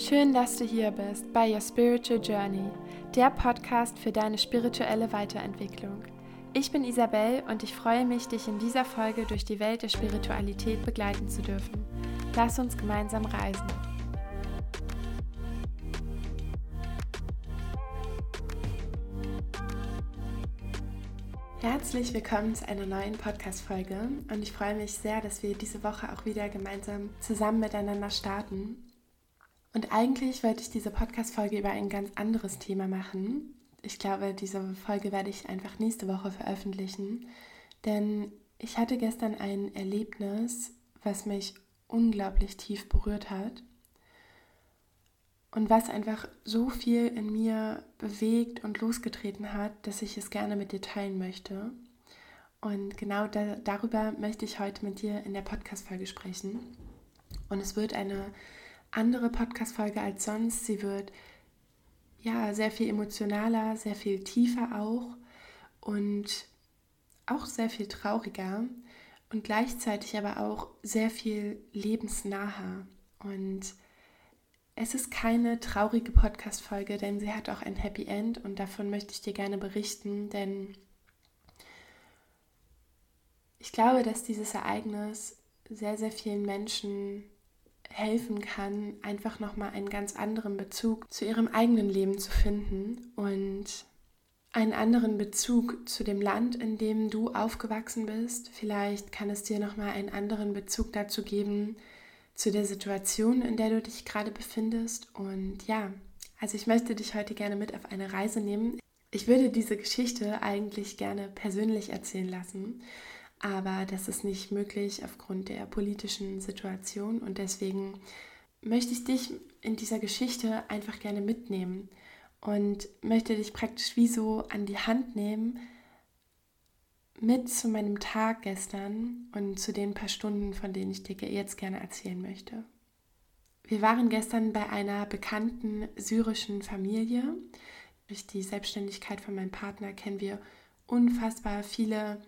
Schön, dass du hier bist bei Your Spiritual Journey, der Podcast für deine spirituelle Weiterentwicklung. Ich bin Isabel und ich freue mich, dich in dieser Folge durch die Welt der Spiritualität begleiten zu dürfen. Lass uns gemeinsam reisen. Herzlich willkommen zu einer neuen Podcast-Folge und ich freue mich sehr, dass wir diese Woche auch wieder gemeinsam zusammen miteinander starten. Und eigentlich wollte ich diese Podcast-Folge über ein ganz anderes Thema machen. Ich glaube, diese Folge werde ich einfach nächste Woche veröffentlichen, denn ich hatte gestern ein Erlebnis, was mich unglaublich tief berührt hat und was einfach so viel in mir bewegt und losgetreten hat, dass ich es gerne mit dir teilen möchte. Und genau da, darüber möchte ich heute mit dir in der Podcast-Folge sprechen. Und es wird eine andere Podcast-Folge als sonst. Sie wird ja sehr viel emotionaler, sehr viel tiefer auch und auch sehr viel trauriger und gleichzeitig aber auch sehr viel lebensnaher. Und es ist keine traurige Podcast-Folge, denn sie hat auch ein Happy End und davon möchte ich dir gerne berichten, denn ich glaube, dass dieses Ereignis sehr, sehr vielen Menschen helfen kann, einfach nochmal einen ganz anderen Bezug zu ihrem eigenen Leben zu finden und einen anderen Bezug zu dem Land, in dem du aufgewachsen bist. Vielleicht kann es dir nochmal einen anderen Bezug dazu geben, zu der Situation, in der du dich gerade befindest. Und ja, also ich möchte dich heute gerne mit auf eine Reise nehmen. Ich würde diese Geschichte eigentlich gerne persönlich erzählen lassen, aber das ist nicht möglich aufgrund der politischen Situation und deswegen möchte ich dich in dieser Geschichte einfach gerne mitnehmen und möchte dich praktisch wie so an die Hand nehmen, mit zu meinem Tag gestern und zu den paar Stunden, von denen ich dir jetzt gerne erzählen möchte. Wir waren gestern bei einer bekannten syrischen Familie. Durch die Selbstständigkeit von meinem Partner kennen wir unfassbar viele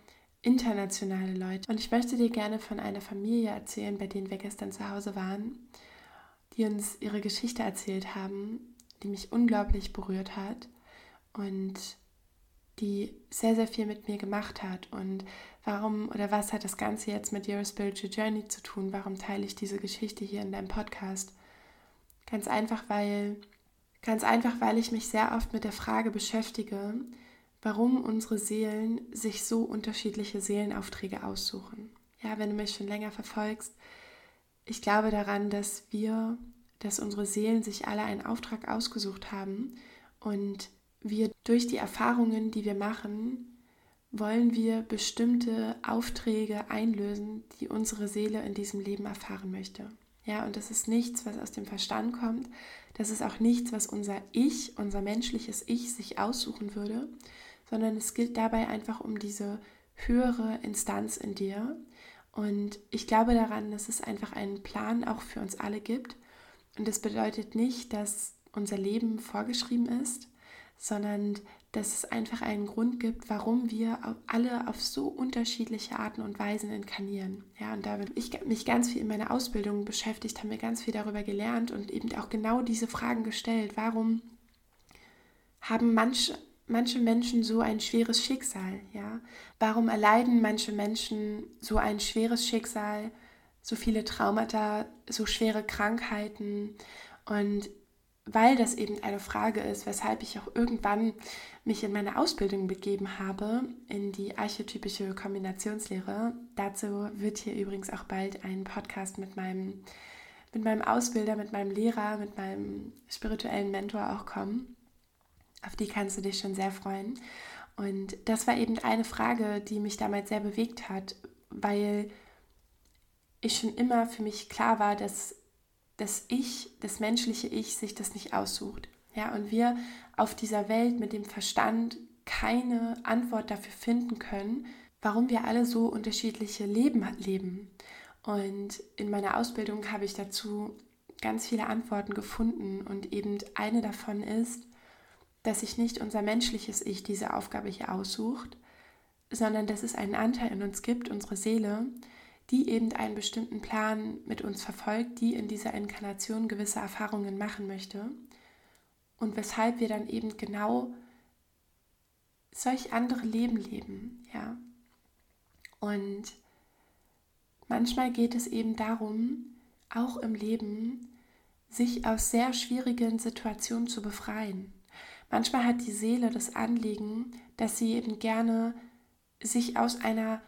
internationale Leute. Und ich möchte dir gerne von einer Familie erzählen, bei denen wir gestern zu Hause waren, die uns ihre Geschichte erzählt haben, die mich unglaublich berührt hat. Und die sehr, sehr viel mit mir gemacht hat. Und warum oder was hat das Ganze jetzt mit Your Spiritual Journey zu tun? Warum teile ich diese Geschichte hier in deinem Podcast? Ganz einfach, weil, ganz einfach, weil ich mich sehr oft mit der Frage beschäftige, warum unsere Seelen sich so unterschiedliche Seelenaufträge aussuchen. Ja, wenn du mich schon länger verfolgst, ich glaube daran, dass wir, dass unsere Seelen sich alle einen Auftrag ausgesucht haben und wir durch die Erfahrungen, die wir machen, wollen wir bestimmte Aufträge einlösen, die unsere Seele in diesem Leben erfahren möchte. Ja, und das ist nichts, was aus dem Verstand kommt. Das ist auch nichts, was unser Ich, unser menschliches Ich sich aussuchen würde, sondern es gilt dabei einfach um diese höhere Instanz in dir. Und ich glaube daran, dass es einfach einen Plan auch für uns alle gibt. Und das bedeutet nicht, dass unser Leben vorgeschrieben ist, sondern dass es einfach einen Grund gibt, warum wir alle auf so unterschiedliche Arten und Weisen inkarnieren. Ja, und da habe ich mich ganz viel in meiner Ausbildung beschäftigt, habe mir ganz viel darüber gelernt und eben auch genau diese Fragen gestellt. Warum haben manche, manche Menschen so ein schweres Schicksal? Ja? Warum erleiden manche Menschen so ein schweres Schicksal, so viele Traumata, so schwere Krankheiten? Und weil das eben eine Frage ist, weshalb ich auch irgendwann mich in meine Ausbildung begeben habe, in die archetypische Kombinationslehre. Dazu wird hier übrigens auch bald ein Podcast mit meinem, mit meinem Ausbilder, mit meinem Lehrer, mit meinem spirituellen Mentor auch kommen. Auf die kannst du dich schon sehr freuen. Und das war eben eine Frage, die mich damals sehr bewegt hat, weil ich schon immer für mich klar war, dass das Ich, das menschliche Ich sich das nicht aussucht. Ja, und wir auf dieser Welt mit dem Verstand keine Antwort dafür finden können, warum wir alle so unterschiedliche Leben leben. Und in meiner Ausbildung habe ich dazu ganz viele Antworten gefunden und eben eine davon ist, dass sich nicht unser menschliches Ich diese Aufgabe hier aussucht, sondern dass es einen Anteil in uns gibt, unsere Seele, die eben einen bestimmten Plan mit uns verfolgt, die in dieser Inkarnation gewisse Erfahrungen machen möchte und weshalb wir dann eben genau solch andere Leben leben, ja. Und manchmal geht es eben darum, auch im Leben sich aus sehr schwierigen Situationen zu befreien. Manchmal hat die Seele das Anliegen, dass sie eben gerne sich aus einer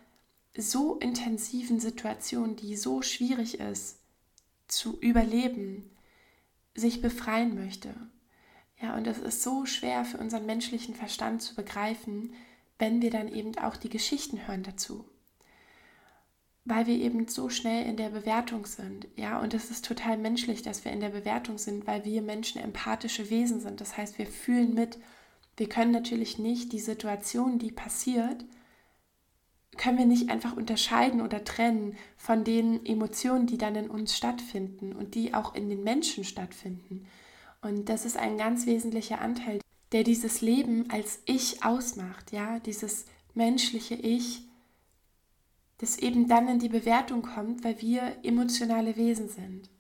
so intensiven Situation, die so schwierig ist, zu überleben, sich befreien möchte. Ja, und es ist so schwer für unseren menschlichen Verstand zu begreifen, wenn wir dann eben auch die Geschichten hören dazu. Weil wir eben so schnell in der Bewertung sind. Ja, und es ist total menschlich, dass wir in der Bewertung sind, weil wir Menschen empathische Wesen sind. Das heißt, wir fühlen mit. Wir können natürlich nicht die Situation, die passiert, können wir nicht einfach unterscheiden oder trennen von den Emotionen, die dann in uns stattfinden und die auch in den Menschen stattfinden. Und das ist ein ganz wesentlicher Anteil, der dieses Leben als Ich ausmacht, ja, dieses menschliche Ich, das eben dann in die Bewertung kommt, weil wir emotionale Wesen sind.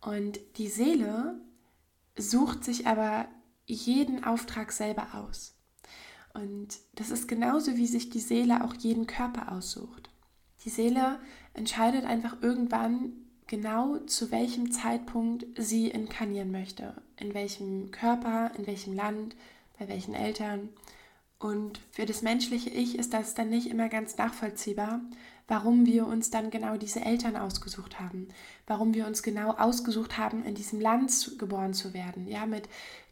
Und die Seele sucht sich aber jeden Auftrag selber aus. Und das ist genauso, wie sich die Seele auch jeden Körper aussucht. Die Seele entscheidet einfach irgendwann genau, zu welchem Zeitpunkt sie inkarnieren möchte. In welchem Körper, in welchem Land, bei welchen Eltern. Und für das menschliche Ich ist das dann nicht immer ganz nachvollziehbar, warum wir uns dann genau diese Eltern ausgesucht haben, warum wir uns genau ausgesucht haben, in diesem Land geboren zu werden, ja, mit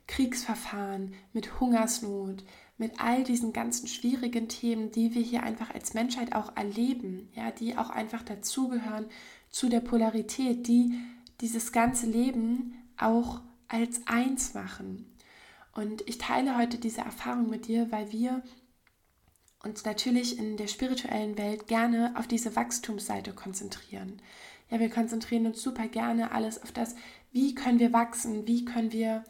Kriegsverfahren, mit Hungersnot, mit all diesen ganzen schwierigen Themen, die wir hier einfach als Menschheit auch erleben, ja, die auch einfach dazugehören zu der Polarität, die dieses ganze Leben auch als eins machen. Und ich teile heute diese Erfahrung mit dir, weil wir uns natürlich in der spirituellen Welt gerne auf diese Wachstumsseite konzentrieren. Ja, wir konzentrieren uns super gerne alles auf das, wie können wir wachsen, wie können wir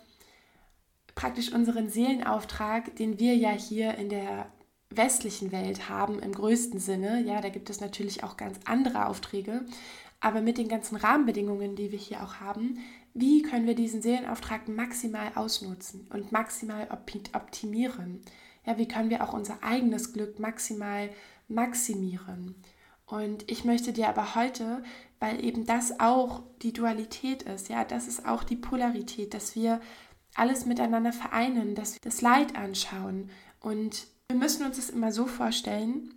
praktisch unseren Seelenauftrag, den wir ja hier in der westlichen Welt haben, im größten Sinne. Ja, da gibt es natürlich auch ganz andere Aufträge. Aber mit den ganzen Rahmenbedingungen, die wir hier auch haben, wie können wir diesen Seelenauftrag maximal ausnutzen und maximal optimieren? Ja, wie können wir auch unser eigenes Glück maximal maximieren? Und ich möchte dir aber heute, weil eben das auch die Dualität ist, ja, das ist auch die Polarität, dass wir alles miteinander vereinen, dass wir das Leid anschauen. Und wir müssen uns das immer so vorstellen,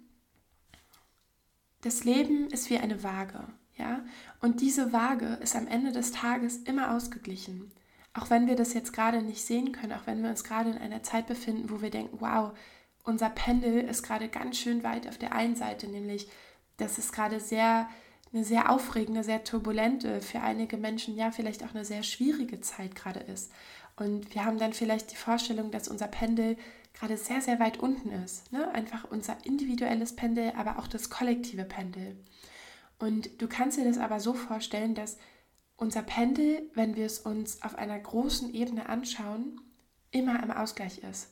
das Leben ist wie eine Waage, ja? Und diese Waage ist am Ende des Tages immer ausgeglichen. Auch wenn wir das jetzt gerade nicht sehen können, auch wenn wir uns gerade in einer Zeit befinden, wo wir denken, wow, unser Pendel ist gerade ganz schön weit auf der einen Seite, nämlich dass es gerade sehr eine sehr aufregende, sehr turbulente, für einige Menschen ja vielleicht auch eine sehr schwierige Zeit gerade ist. Und wir haben dann vielleicht die Vorstellung, dass unser Pendel gerade sehr, sehr weit unten ist. Ne? Einfach unser individuelles Pendel, aber auch das kollektive Pendel. Und du kannst dir das aber so vorstellen, dass unser Pendel, wenn wir es uns auf einer großen Ebene anschauen, immer im Ausgleich ist.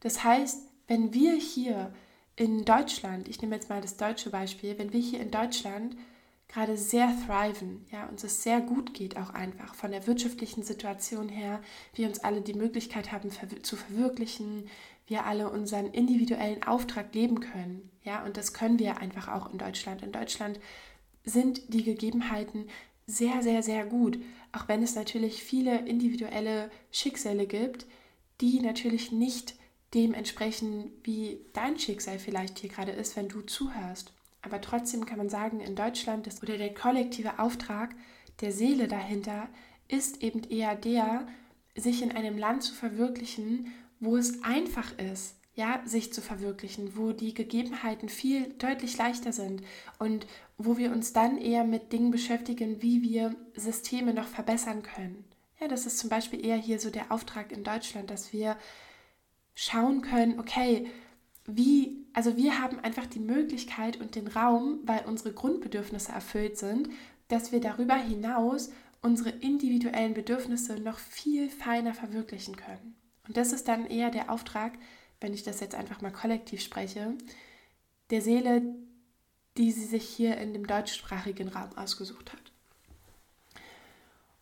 Das heißt, wenn wir hier in Deutschland, ich nehme jetzt mal das deutsche Beispiel, wenn wir hier in Deutschland gerade sehr thriven, ja, uns es sehr gut geht auch einfach von der wirtschaftlichen Situation her, wir uns alle die Möglichkeit haben zu verwirklichen, wir alle unseren individuellen Auftrag leben können, ja, und das können wir einfach auch in Deutschland. In Deutschland sind die Gegebenheiten sehr, sehr, sehr gut, auch wenn es natürlich viele individuelle Schicksale gibt, die natürlich nicht dem entsprechen, wie dein Schicksal vielleicht hier gerade ist, wenn du zuhörst. Aber trotzdem kann man sagen, in Deutschland das, oder der kollektive Auftrag der Seele dahinter ist eben eher der, sich in einem Land zu verwirklichen, wo es einfach ist, ja, sich zu verwirklichen, wo die Gegebenheiten viel deutlich leichter sind und wo wir uns dann eher mit Dingen beschäftigen, wie wir Systeme noch verbessern können. Ja, das ist zum Beispiel eher hier so der Auftrag in Deutschland, dass wir schauen können, okay, wie, also wir haben einfach die Möglichkeit und den Raum, weil unsere Grundbedürfnisse erfüllt sind, dass wir darüber hinaus unsere individuellen Bedürfnisse noch viel feiner verwirklichen können. Und das ist dann eher der Auftrag, wenn ich das jetzt einfach mal kollektiv spreche, der Seele, die sie sich hier in dem deutschsprachigen Raum ausgesucht hat.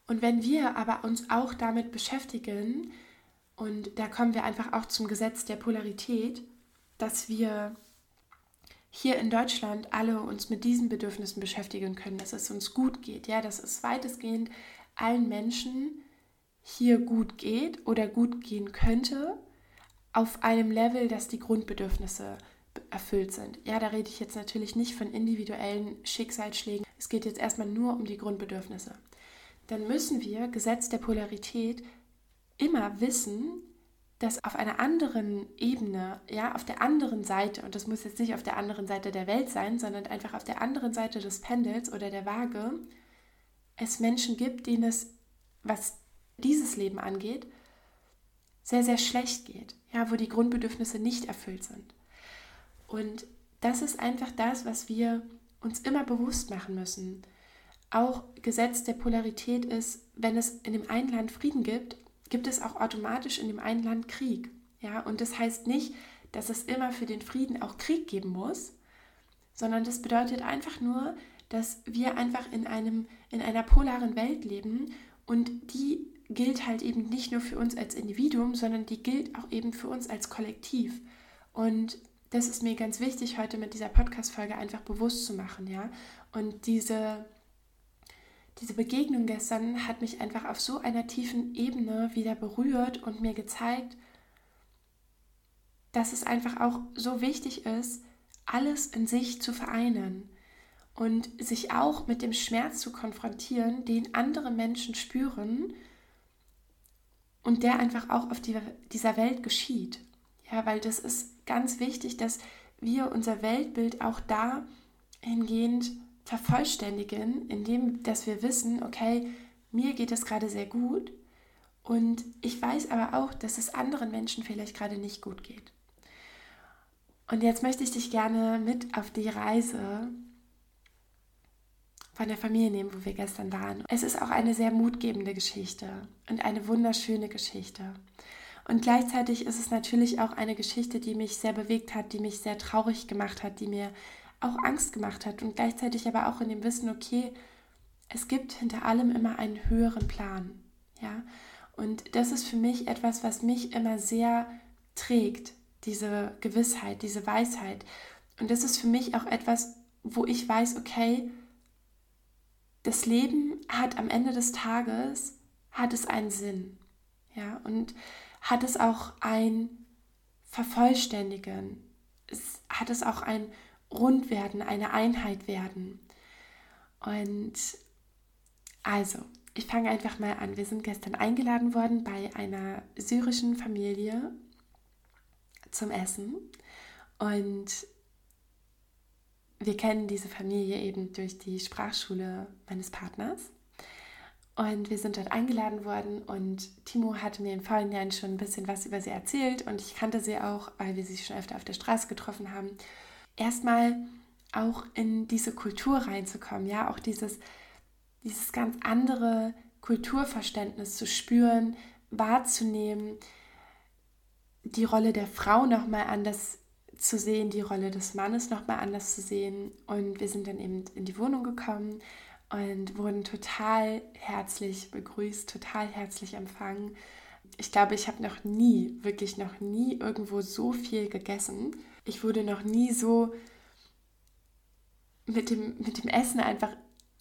Und wenn wir aber uns auch damit beschäftigen, und da kommen wir einfach auch zum Gesetz der Polarität, dass wir hier in Deutschland alle uns mit diesen Bedürfnissen beschäftigen können, dass es uns gut geht, ja, dass es weitestgehend allen Menschen hier gut geht oder gut gehen könnte, auf einem Level, dass die Grundbedürfnisse erfüllt sind. Ja, da rede ich jetzt natürlich nicht von individuellen Schicksalsschlägen. Es geht jetzt erstmal nur um die Grundbedürfnisse. Dann müssen wir, Gesetz der Polarität, immer wissen, dass auf einer anderen Ebene, ja, auf der anderen Seite, und das muss jetzt nicht auf der anderen Seite der Welt sein, sondern einfach auf der anderen Seite des Pendels oder der Waage, es Menschen gibt, denen es, was dieses Leben angeht, sehr, sehr schlecht geht, ja, wo die Grundbedürfnisse nicht erfüllt sind. Und das ist einfach das, was wir uns immer bewusst machen müssen. Auch Gesetz der Polarität ist, wenn es in dem einen Land Frieden gibt, gibt es auch automatisch in dem einen Land Krieg. Ja, und das heißt nicht, dass es immer für den Frieden auch Krieg geben muss, sondern das bedeutet einfach nur, dass wir einfach in, einem, in einer polaren Welt leben und die gilt halt eben nicht nur für uns als Individuum, sondern die gilt auch eben für uns als Kollektiv. Und das ist mir ganz wichtig, heute mit dieser Podcast-Folge einfach bewusst zu machen, ja. Und diese, diese Begegnung gestern hat mich einfach auf so einer tiefen Ebene wieder berührt und mir gezeigt, dass es einfach auch so wichtig ist, alles in sich zu vereinen und sich auch mit dem Schmerz zu konfrontieren, den andere Menschen spüren und der einfach auch auf die, dieser Welt geschieht. Ja, weil das ist ganz wichtig, dass wir unser Weltbild auch dahingehend vervollständigen, indem dass wir wissen, okay, mir geht es gerade sehr gut und ich weiß aber auch, dass es anderen Menschen vielleicht gerade nicht gut geht. Und jetzt möchte ich dich gerne mit auf die Reise von der Familie nehmen, wo wir gestern waren. Es ist auch eine sehr mutgebende Geschichte und eine wunderschöne Geschichte. Und gleichzeitig ist es natürlich auch eine Geschichte, die mich sehr bewegt hat, die mich sehr traurig gemacht hat, die mir auch Angst gemacht hat und gleichzeitig aber auch in dem Wissen, okay, es gibt hinter allem immer einen höheren Plan, ja? Und das ist für mich etwas, was mich immer sehr trägt, diese Gewissheit, diese Weisheit. Und das ist für mich auch etwas, wo ich weiß, okay, das Leben hat am Ende des Tages hat es einen Sinn. Ja, und hat es auch ein Vervollständigen, es hat es auch ein Rundwerden, eine Einheit werden. Und also, ich fange einfach mal an. Wir sind gestern eingeladen worden bei einer syrischen Familie zum Essen. Und wir kennen diese Familie eben durch die Sprachschule meines Partners. Und wir sind dort eingeladen worden und Timo hatte mir im Vorhinein schon ein bisschen was über sie erzählt und ich kannte sie auch, weil wir sie schon öfter auf der Straße getroffen haben. Erstmal auch in diese Kultur reinzukommen, ja, auch dieses, dieses ganz andere Kulturverständnis zu spüren, wahrzunehmen, die Rolle der Frau nochmal anders zu sehen, die Rolle des Mannes nochmal anders zu sehen. Und wir sind dann eben in die Wohnung gekommen und wurden total herzlich begrüßt, total herzlich empfangen. Ich glaube, ich habe noch nie, wirklich noch nie irgendwo so viel gegessen. Ich wurde noch nie so mit dem, mit dem Essen einfach,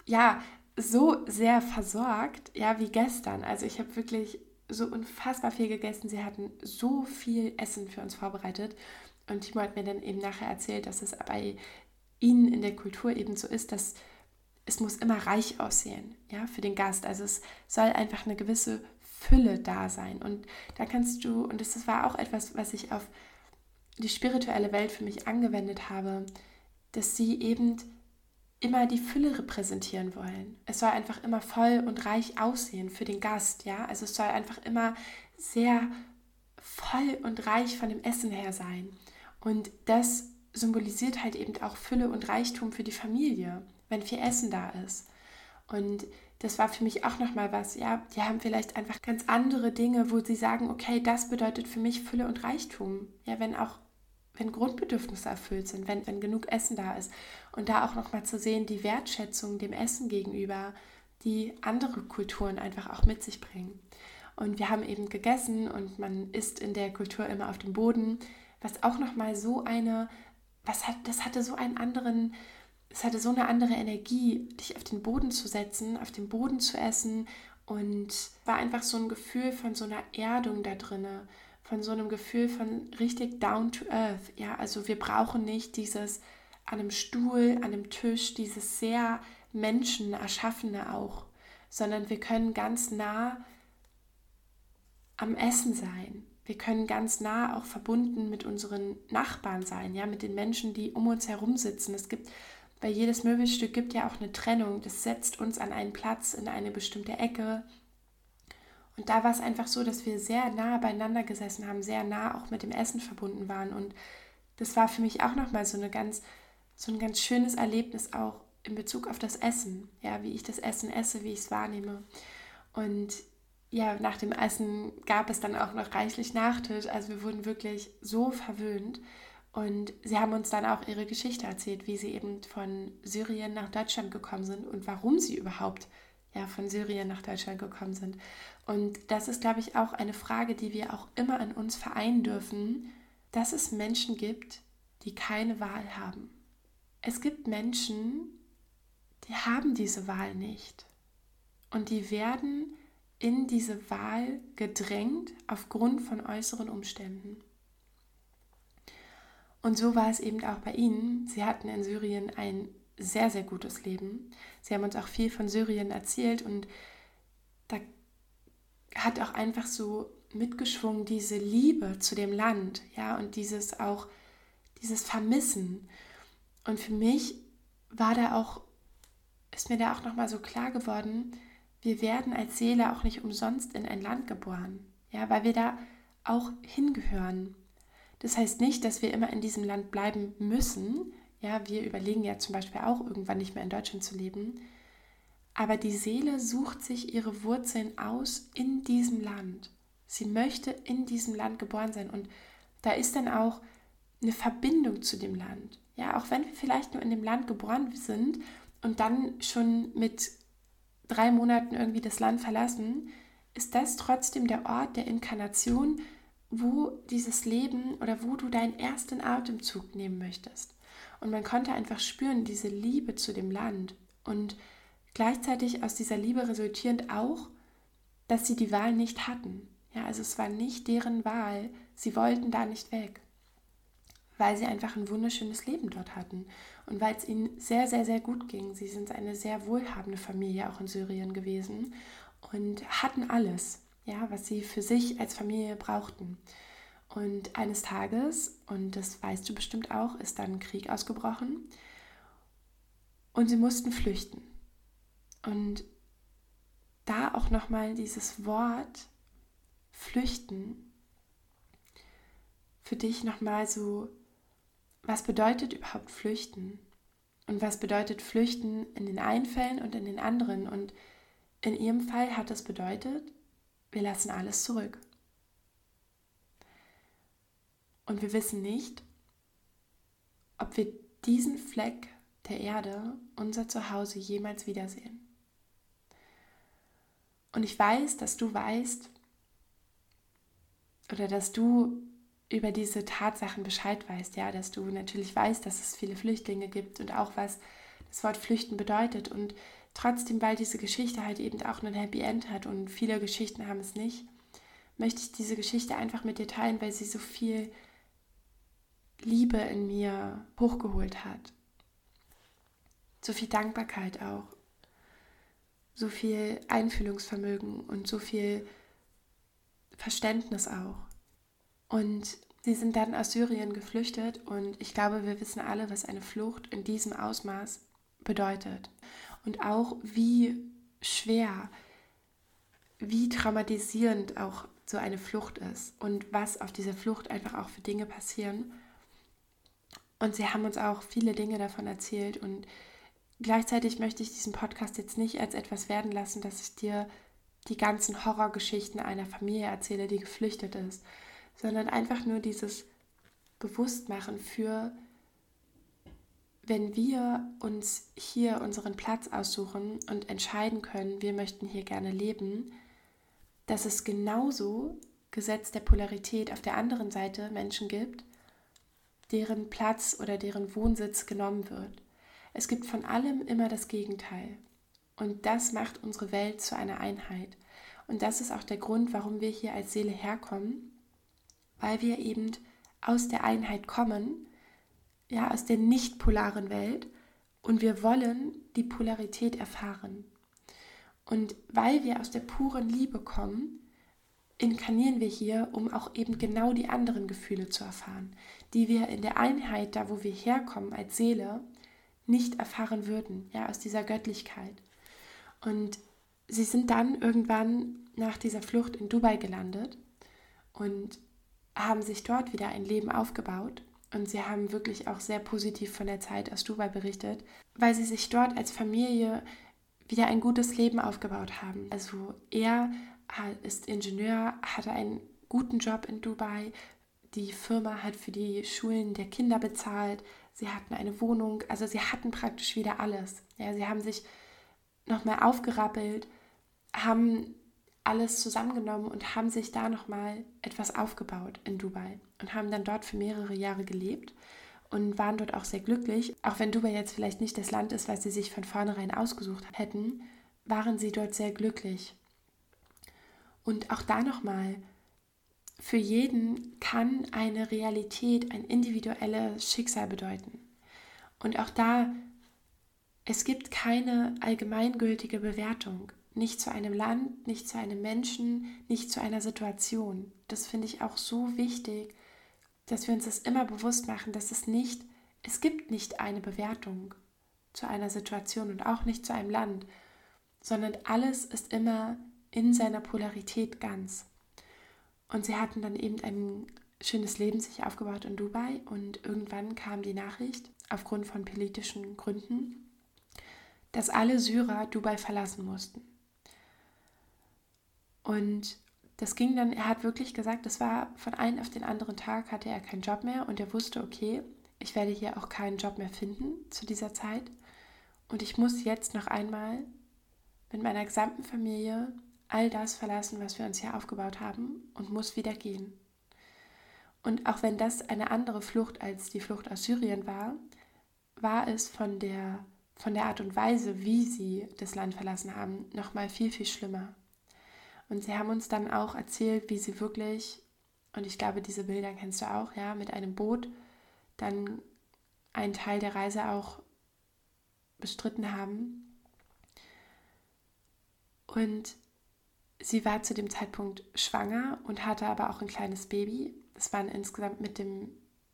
ja, so sehr versorgt, ja, wie gestern. Also ich habe wirklich so unfassbar viel gegessen. Sie hatten so viel Essen für uns vorbereitet. Und Timo hat mir dann eben nachher erzählt, dass es bei ihnen in der Kultur eben so ist, dass es muss immer reich aussehen, ja, für den Gast. Also es soll einfach eine gewisse Fülle da sein. Und da kannst du, und das war auch etwas, was ich auf die spirituelle Welt für mich angewendet habe, dass sie eben immer die Fülle repräsentieren wollen. Es soll einfach immer voll und reich aussehen für den Gast, ja. Also es soll einfach immer sehr voll und reich von dem Essen her sein. Und das symbolisiert halt eben auch Fülle und Reichtum für die Familie wenn viel Essen da ist. Und das war für mich auch nochmal was, ja, die haben vielleicht einfach ganz andere Dinge, wo sie sagen, okay, das bedeutet für mich Fülle und Reichtum. Ja, wenn auch wenn Grundbedürfnisse erfüllt sind, wenn, wenn genug Essen da ist. Und da auch nochmal zu sehen, die Wertschätzung dem Essen gegenüber, die andere Kulturen einfach auch mit sich bringen. Und wir haben eben gegessen und man isst in der Kultur immer auf dem Boden, was auch nochmal so eine, was hat, das hatte so einen anderen, es hatte so eine andere Energie, dich auf den Boden zu setzen, auf dem Boden zu essen und war einfach so ein Gefühl von so einer Erdung da drinne von so einem Gefühl von richtig down to earth. Ja, also wir brauchen nicht dieses an einem Stuhl, an einem Tisch, dieses sehr Menschen erschaffene auch, sondern wir können ganz nah am Essen sein. Wir können ganz nah auch verbunden mit unseren Nachbarn sein, ja, mit den Menschen, die um uns herum sitzen. Es gibt bei jedes Möbelstück gibt ja auch eine Trennung. Das setzt uns an einen Platz in eine bestimmte Ecke. Und da war es einfach so, dass wir sehr nah beieinander gesessen haben, sehr nah auch mit dem Essen verbunden waren. Und das war für mich auch nochmal so, so ein ganz schönes Erlebnis auch in Bezug auf das Essen. Ja, wie ich das Essen esse, wie ich es wahrnehme. Und ja, nach dem Essen gab es dann auch noch reichlich Nachtisch. Also wir wurden wirklich so verwöhnt. Und sie haben uns dann auch ihre Geschichte erzählt, wie sie eben von Syrien nach Deutschland gekommen sind und warum sie überhaupt ja, von Syrien nach Deutschland gekommen sind. Und das ist, glaube ich, auch eine Frage, die wir auch immer an uns vereinen dürfen, dass es Menschen gibt, die keine Wahl haben. Es gibt Menschen, die haben diese Wahl nicht. Und die werden in diese Wahl gedrängt aufgrund von äußeren Umständen. Und so war es eben auch bei ihnen. Sie hatten in Syrien ein sehr, sehr gutes Leben. Sie haben uns auch viel von Syrien erzählt und da hat auch einfach so mitgeschwungen diese Liebe zu dem Land, ja, und dieses auch, dieses Vermissen. Und für mich war da auch, ist mir da auch nochmal so klar geworden, wir werden als Seele auch nicht umsonst in ein Land geboren, ja, weil wir da auch hingehören. Das heißt nicht, dass wir immer in diesem Land bleiben müssen, ja, wir überlegen ja zum Beispiel auch irgendwann nicht mehr in Deutschland zu leben. Aber die Seele sucht sich ihre Wurzeln aus in diesem Land. Sie möchte in diesem Land geboren sein. Und da ist dann auch eine Verbindung zu dem Land. Ja, auch wenn wir vielleicht nur in dem Land geboren sind und dann schon mit drei Monaten irgendwie das Land verlassen, ist das trotzdem der Ort der Inkarnation, wo dieses Leben oder wo du deinen ersten Atemzug nehmen möchtest. Und man konnte einfach spüren, diese Liebe zu dem Land. Und gleichzeitig aus dieser Liebe resultierend auch, dass sie die Wahl nicht hatten. Ja, also es war nicht deren Wahl. Sie wollten da nicht weg, weil sie einfach ein wunderschönes Leben dort hatten und weil es ihnen sehr, sehr, sehr gut ging. Sie sind eine sehr wohlhabende Familie auch in Syrien gewesen und hatten alles, ja, was sie für sich als Familie brauchten. Und eines Tages, und das weißt du bestimmt auch, ist dann Krieg ausgebrochen und sie mussten flüchten. Und da auch nochmal dieses Wort flüchten für dich nochmal so, was bedeutet überhaupt flüchten? Und was bedeutet flüchten in den einen Fällen und in den anderen? Und in ihrem Fall hat das bedeutet, wir lassen alles zurück. Und wir wissen nicht, ob wir diesen Fleck der Erde, unser Zuhause, jemals wiedersehen. Und ich weiß, dass du weißt oder dass du über diese Tatsachen Bescheid weißt, ja, dass du natürlich weißt, dass es viele Flüchtlinge gibt und auch was das Wort Flüchten bedeutet und trotzdem, weil diese Geschichte halt eben auch ein Happy End hat und viele Geschichten haben es nicht, möchte ich diese Geschichte einfach mit dir teilen, weil sie so viel Liebe in mir hochgeholt hat. So viel Dankbarkeit auch. So viel Einfühlungsvermögen und so viel Verständnis auch. Und sie sind dann aus Syrien geflüchtet und ich glaube, wir wissen alle, was eine Flucht in diesem Ausmaß bedeutet. Und auch wie schwer, wie traumatisierend auch so eine Flucht ist und was auf dieser Flucht einfach auch für Dinge passieren. Und sie haben uns auch viele Dinge davon erzählt. Und gleichzeitig möchte ich diesen Podcast jetzt nicht als etwas werden lassen, dass ich dir die ganzen Horrorgeschichten einer Familie erzähle, die geflüchtet ist, sondern einfach nur dieses bewusst machen für, wenn wir uns hier unseren Platz aussuchen und entscheiden können, wir möchten hier gerne leben, dass es genauso Gesetz der Polarität auf der anderen Seite Menschen gibt, deren Platz oder deren Wohnsitz genommen wird. Es gibt von allem immer das Gegenteil. Und das macht unsere Welt zu einer Einheit. Und das ist auch der Grund, warum wir hier als Seele herkommen, weil wir eben aus der Einheit kommen, ja, aus der nicht polaren Welt und wir wollen die Polarität erfahren. Und weil wir aus der puren Liebe kommen, inkarnieren wir hier, um auch eben genau die anderen Gefühle zu erfahren, die wir in der Einheit, da wo wir herkommen als Seele, nicht erfahren würden, ja, aus dieser Göttlichkeit. Und sie sind dann irgendwann nach dieser Flucht in Dubai gelandet und haben sich dort wieder ein Leben aufgebaut. Und sie haben wirklich auch sehr positiv von der Zeit aus Dubai berichtet, weil sie sich dort als Familie wieder ein gutes Leben aufgebaut haben. Also er ist Ingenieur, hatte einen guten Job in Dubai. Die Firma hat für die Schulen der Kinder bezahlt. Sie hatten eine Wohnung. Also sie hatten praktisch wieder alles. Ja, sie haben sich nochmal aufgerappelt, haben alles zusammengenommen und haben sich da nochmal etwas aufgebaut in Dubai und haben dann dort für mehrere Jahre gelebt und waren dort auch sehr glücklich. Auch wenn Dubai jetzt vielleicht nicht das Land ist, was sie sich von vornherein ausgesucht hätten, waren sie dort sehr glücklich. Und auch da nochmal, für jeden kann eine Realität ein individuelles Schicksal bedeuten. Und auch da, es gibt keine allgemeingültige Bewertung nicht zu einem Land, nicht zu einem Menschen, nicht zu einer Situation. Das finde ich auch so wichtig, dass wir uns das immer bewusst machen, dass es nicht, es gibt nicht eine Bewertung zu einer Situation und auch nicht zu einem Land, sondern alles ist immer in seiner Polarität ganz. Und sie hatten dann eben ein schönes Leben sich aufgebaut in Dubai und irgendwann kam die Nachricht, aufgrund von politischen Gründen, dass alle Syrer Dubai verlassen mussten. Und das ging dann, er hat wirklich gesagt, das war von einem auf den anderen Tag hatte er keinen Job mehr und er wusste, okay, ich werde hier auch keinen Job mehr finden zu dieser Zeit. Und ich muss jetzt noch einmal mit meiner gesamten Familie all das verlassen, was wir uns hier aufgebaut haben und muss wieder gehen. Und auch wenn das eine andere Flucht als die Flucht aus Syrien war, war es von der, von der Art und Weise, wie sie das Land verlassen haben, noch mal viel, viel schlimmer. Und sie haben uns dann auch erzählt, wie sie wirklich, und ich glaube, diese Bilder kennst du auch, ja, mit einem Boot dann einen Teil der Reise auch bestritten haben. Und sie war zu dem Zeitpunkt schwanger und hatte aber auch ein kleines Baby. Es waren insgesamt mit dem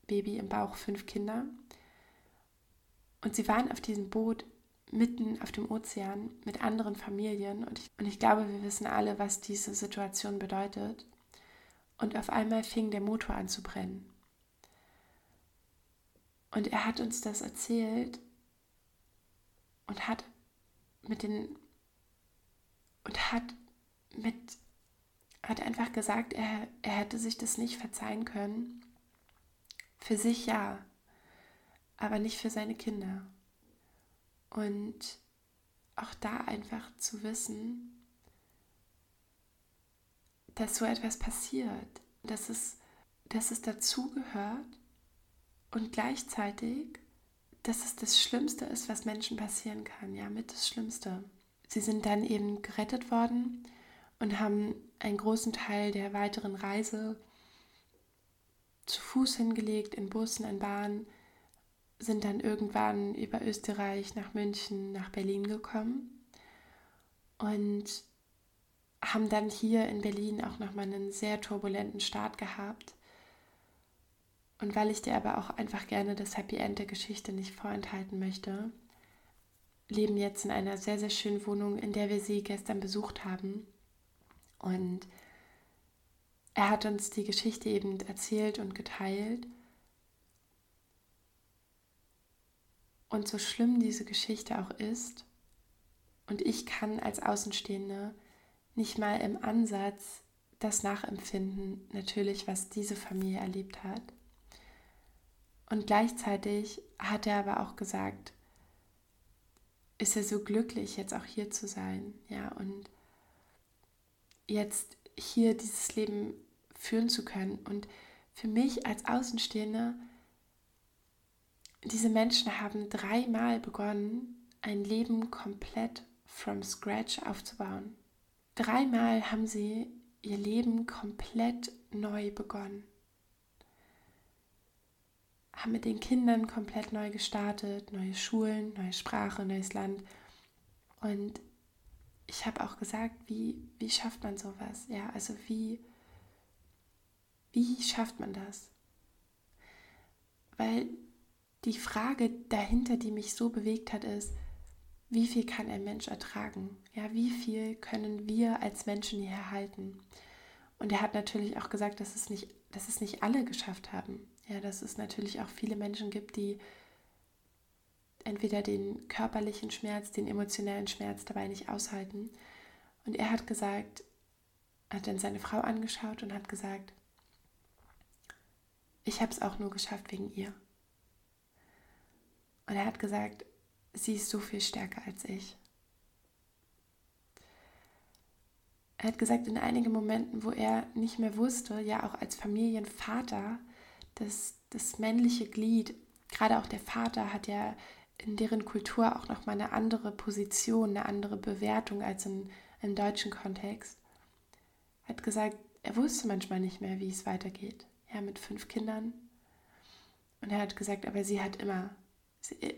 Baby im Bauch fünf Kinder. Und sie waren auf diesem Boot mitten auf dem Ozean mit anderen Familien und ich, und ich glaube, wir wissen alle, was diese Situation bedeutet. Und auf einmal fing der Motor an zu brennen. Und er hat uns das erzählt und hat mit den und hat mit hat einfach gesagt, er, er hätte sich das nicht verzeihen können. Für sich ja, aber nicht für seine Kinder. Und auch da einfach zu wissen, dass so etwas passiert, dass es, dass es dazugehört und gleichzeitig, dass es das Schlimmste ist, was Menschen passieren kann, ja, mit das Schlimmste. Sie sind dann eben gerettet worden und haben einen großen Teil der weiteren Reise zu Fuß hingelegt, in Bussen, in Bahnen, sind dann irgendwann über Österreich nach München, nach Berlin gekommen und haben dann hier in Berlin auch nochmal einen sehr turbulenten Start gehabt. Und weil ich dir aber auch einfach gerne das Happy End der Geschichte nicht vorenthalten möchte, leben jetzt in einer sehr, sehr schönen Wohnung, in der wir sie gestern besucht haben. Und er hat uns die Geschichte eben erzählt und geteilt. Und so schlimm diese Geschichte auch ist, und ich kann als Außenstehende nicht mal im Ansatz das nachempfinden, natürlich, was diese Familie erlebt hat. Und gleichzeitig hat er aber auch gesagt, ist er so glücklich, jetzt auch hier zu sein, ja, und jetzt hier dieses Leben führen zu können. Und für mich als Außenstehende, diese Menschen haben dreimal begonnen, ein Leben komplett from scratch aufzubauen. Dreimal haben sie ihr Leben komplett neu begonnen. Haben mit den Kindern komplett neu gestartet, neue Schulen, neue Sprache, neues Land. Und ich habe auch gesagt, wie, wie schafft man sowas? Ja, also wie, wie schafft man das? Weil die Frage dahinter, die mich so bewegt hat, ist, wie viel kann ein Mensch ertragen? Ja, wie viel können wir als Menschen hier halten? Und er hat natürlich auch gesagt, dass es nicht, dass es nicht alle geschafft haben. Ja, dass es natürlich auch viele Menschen gibt, die entweder den körperlichen Schmerz, den emotionalen Schmerz dabei nicht aushalten. Und er hat gesagt, hat dann seine Frau angeschaut und hat gesagt, ich habe es auch nur geschafft wegen ihr. Und er hat gesagt, sie ist so viel stärker als ich. Er hat gesagt, in einigen Momenten, wo er nicht mehr wusste, ja auch als Familienvater, dass das männliche Glied, gerade auch der Vater, hat ja in deren Kultur auch nochmal eine andere Position, eine andere Bewertung als in, im deutschen Kontext. Er hat gesagt, er wusste manchmal nicht mehr, wie es weitergeht. Ja, mit fünf Kindern. Und er hat gesagt, aber sie hat immer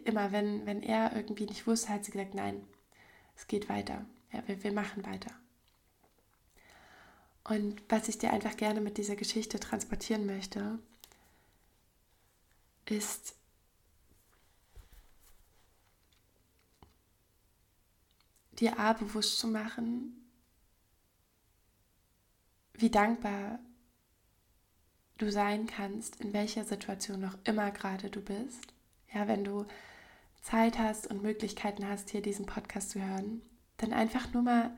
immer, wenn, wenn er irgendwie nicht wusste, hat sie gesagt, nein, es geht weiter. Ja, wir, wir machen weiter. Und was ich dir einfach gerne mit dieser Geschichte transportieren möchte, ist, dir A bewusst zu machen, wie dankbar du sein kannst, in welcher Situation noch immer gerade du bist ja, wenn du Zeit hast und Möglichkeiten hast, hier diesen Podcast zu hören, dann einfach nur mal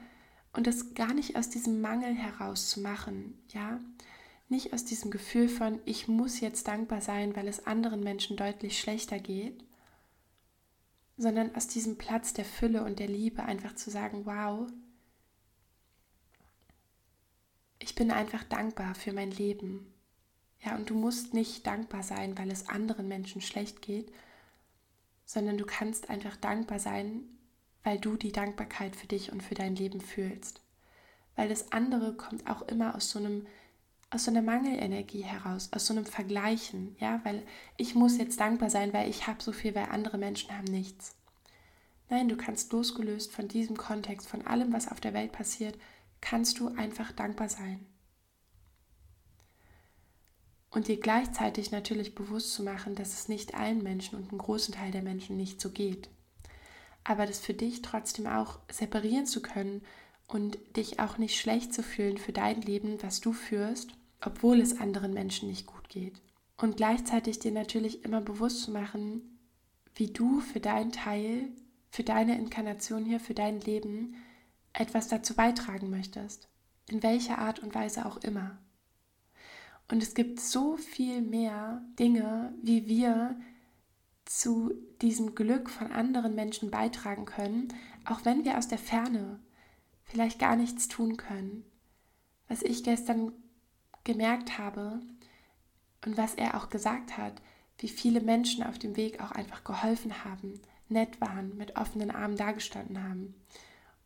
und das gar nicht aus diesem Mangel heraus zu machen, ja? Nicht aus diesem Gefühl von, ich muss jetzt dankbar sein, weil es anderen Menschen deutlich schlechter geht, sondern aus diesem Platz der Fülle und der Liebe einfach zu sagen, wow, ich bin einfach dankbar für mein Leben. Ja, und du musst nicht dankbar sein, weil es anderen Menschen schlecht geht, sondern du kannst einfach dankbar sein, weil du die Dankbarkeit für dich und für dein Leben fühlst. Weil das andere kommt auch immer aus so einem aus so einer Mangelenergie heraus, aus so einem Vergleichen, ja, weil ich muss jetzt dankbar sein, weil ich habe so viel, weil andere Menschen haben nichts. Nein, du kannst losgelöst von diesem Kontext, von allem, was auf der Welt passiert, kannst du einfach dankbar sein und dir gleichzeitig natürlich bewusst zu machen, dass es nicht allen Menschen und einem großen Teil der Menschen nicht so geht. Aber das für dich trotzdem auch separieren zu können und dich auch nicht schlecht zu fühlen für dein Leben, was du führst, obwohl es anderen Menschen nicht gut geht. Und gleichzeitig dir natürlich immer bewusst zu machen, wie du für deinen Teil, für deine Inkarnation hier, für dein Leben etwas dazu beitragen möchtest. In welcher Art und Weise auch immer. Und es gibt so viel mehr Dinge, wie wir zu diesem Glück von anderen Menschen beitragen können, auch wenn wir aus der Ferne vielleicht gar nichts tun können. Was ich gestern gemerkt habe und was er auch gesagt hat, wie viele Menschen auf dem Weg auch einfach geholfen haben, nett waren, mit offenen Armen dagestanden haben.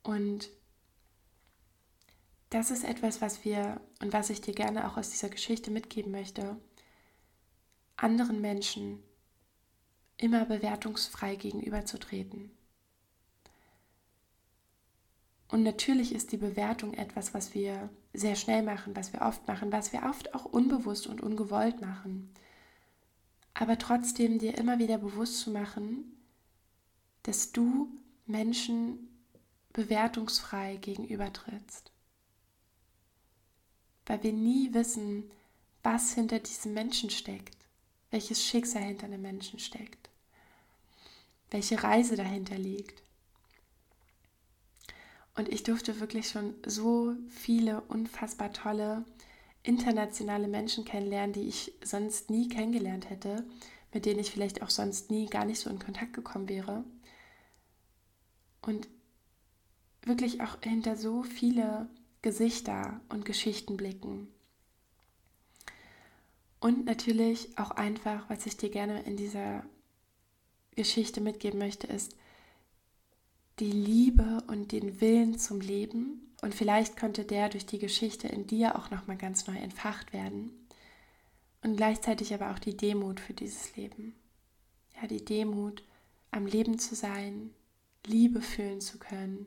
Und das ist etwas, was wir und was ich dir gerne auch aus dieser Geschichte mitgeben möchte, anderen Menschen immer bewertungsfrei gegenüberzutreten. Und natürlich ist die Bewertung etwas, was wir sehr schnell machen, was wir oft machen, was wir oft auch unbewusst und ungewollt machen. Aber trotzdem dir immer wieder bewusst zu machen, dass du Menschen bewertungsfrei gegenübertrittst weil wir nie wissen, was hinter diesem Menschen steckt, welches Schicksal hinter einem Menschen steckt, welche Reise dahinter liegt. Und ich durfte wirklich schon so viele unfassbar tolle internationale Menschen kennenlernen, die ich sonst nie kennengelernt hätte, mit denen ich vielleicht auch sonst nie gar nicht so in Kontakt gekommen wäre. Und wirklich auch hinter so viele Gesichter und Geschichten blicken. Und natürlich auch einfach, was ich dir gerne in dieser Geschichte mitgeben möchte, ist die Liebe und den Willen zum Leben. Und vielleicht könnte der durch die Geschichte in dir auch nochmal ganz neu entfacht werden. Und gleichzeitig aber auch die Demut für dieses Leben. Ja, die Demut, am Leben zu sein, Liebe fühlen zu können.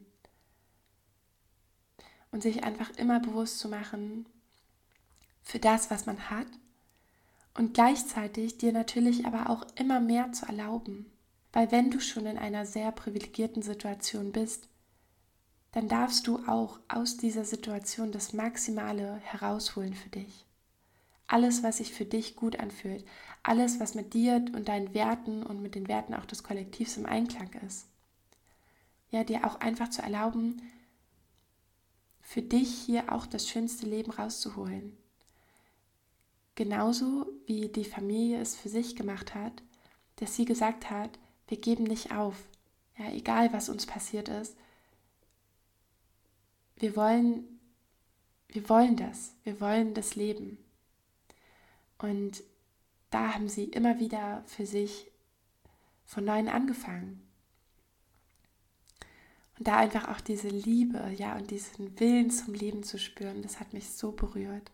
Und sich einfach immer bewusst zu machen für das, was man hat. Und gleichzeitig dir natürlich aber auch immer mehr zu erlauben. Weil wenn du schon in einer sehr privilegierten Situation bist, dann darfst du auch aus dieser Situation das Maximale herausholen für dich. Alles, was sich für dich gut anfühlt, alles, was mit dir und deinen Werten und mit den Werten auch des Kollektivs im Einklang ist. Ja, dir auch einfach zu erlauben, für dich hier auch das schönste Leben rauszuholen. Genauso wie die Familie es für sich gemacht hat, dass sie gesagt hat, wir geben nicht auf. Ja, egal was uns passiert ist. Wir wollen, wir wollen das. Wir wollen das Leben. Und da haben sie immer wieder für sich von neuem angefangen. Und da einfach auch diese Liebe, ja, und diesen Willen zum Leben zu spüren, das hat mich so berührt.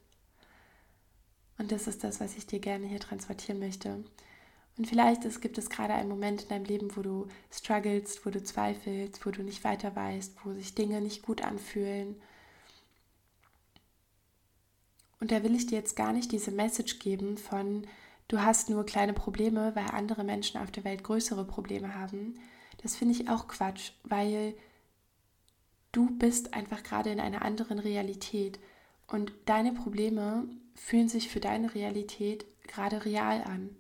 Und das ist das, was ich dir gerne hier transportieren möchte. Und vielleicht ist, gibt es gerade einen Moment in deinem Leben, wo du strugglest, wo du zweifelst, wo du nicht weiter weißt, wo sich Dinge nicht gut anfühlen. Und da will ich dir jetzt gar nicht diese Message geben von, du hast nur kleine Probleme, weil andere Menschen auf der Welt größere Probleme haben. Das finde ich auch Quatsch, weil du bist einfach gerade in einer anderen Realität und deine Probleme fühlen sich für deine Realität gerade real an.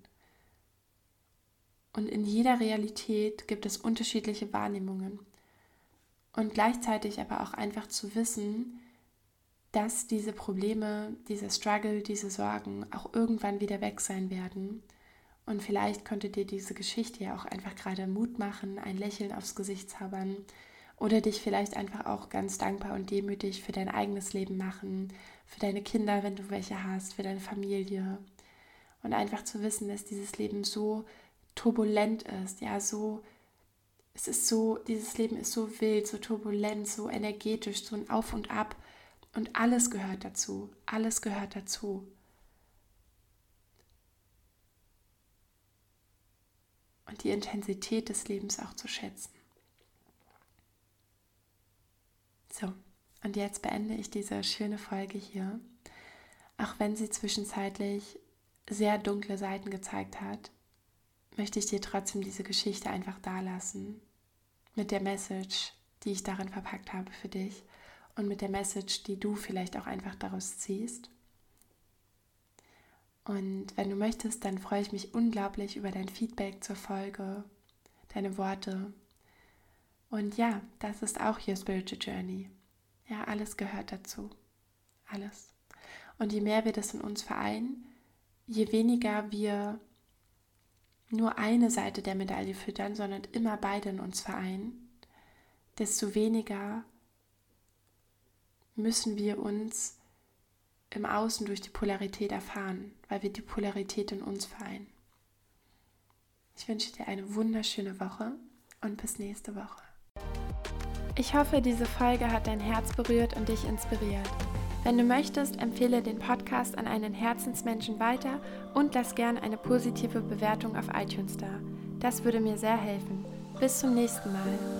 Und in jeder Realität gibt es unterschiedliche Wahrnehmungen. Und gleichzeitig aber auch einfach zu wissen, dass diese Probleme, dieser Struggle, diese Sorgen auch irgendwann wieder weg sein werden. Und vielleicht könnte dir diese Geschichte ja auch einfach gerade Mut machen, ein Lächeln aufs Gesicht zaubern oder dich vielleicht einfach auch ganz dankbar und demütig für dein eigenes Leben machen, für deine Kinder, wenn du welche hast, für deine Familie. Und einfach zu wissen, dass dieses Leben so turbulent ist, ja, so, es ist so, dieses Leben ist so wild, so turbulent, so energetisch, so ein Auf und Ab und alles gehört dazu, alles gehört dazu. Und die Intensität des Lebens auch zu schätzen. So, und jetzt beende ich diese schöne Folge hier. Auch wenn sie zwischenzeitlich sehr dunkle Seiten gezeigt hat, möchte ich dir trotzdem diese Geschichte einfach dalassen. Mit der Message, die ich darin verpackt habe für dich und mit der Message, die du vielleicht auch einfach daraus ziehst. Und wenn du möchtest, dann freue ich mich unglaublich über dein Feedback zur Folge, deine Worte. Und ja, das ist auch Your Spiritual Journey. Ja, alles gehört dazu. Alles. Und je mehr wir das in uns vereinen, je weniger wir nur eine Seite der Medaille füttern, sondern immer beide in uns vereinen, desto weniger müssen wir uns im Außen durch die Polarität erfahren, weil wir die Polarität in uns vereinen. Ich wünsche dir eine wunderschöne Woche und bis nächste Woche. Ich hoffe, diese Folge hat dein Herz berührt und dich inspiriert. Wenn du möchtest, empfehle den Podcast an einen Herzensmenschen weiter und lass gern eine positive Bewertung auf iTunes da. Das würde mir sehr helfen. Bis zum nächsten Mal.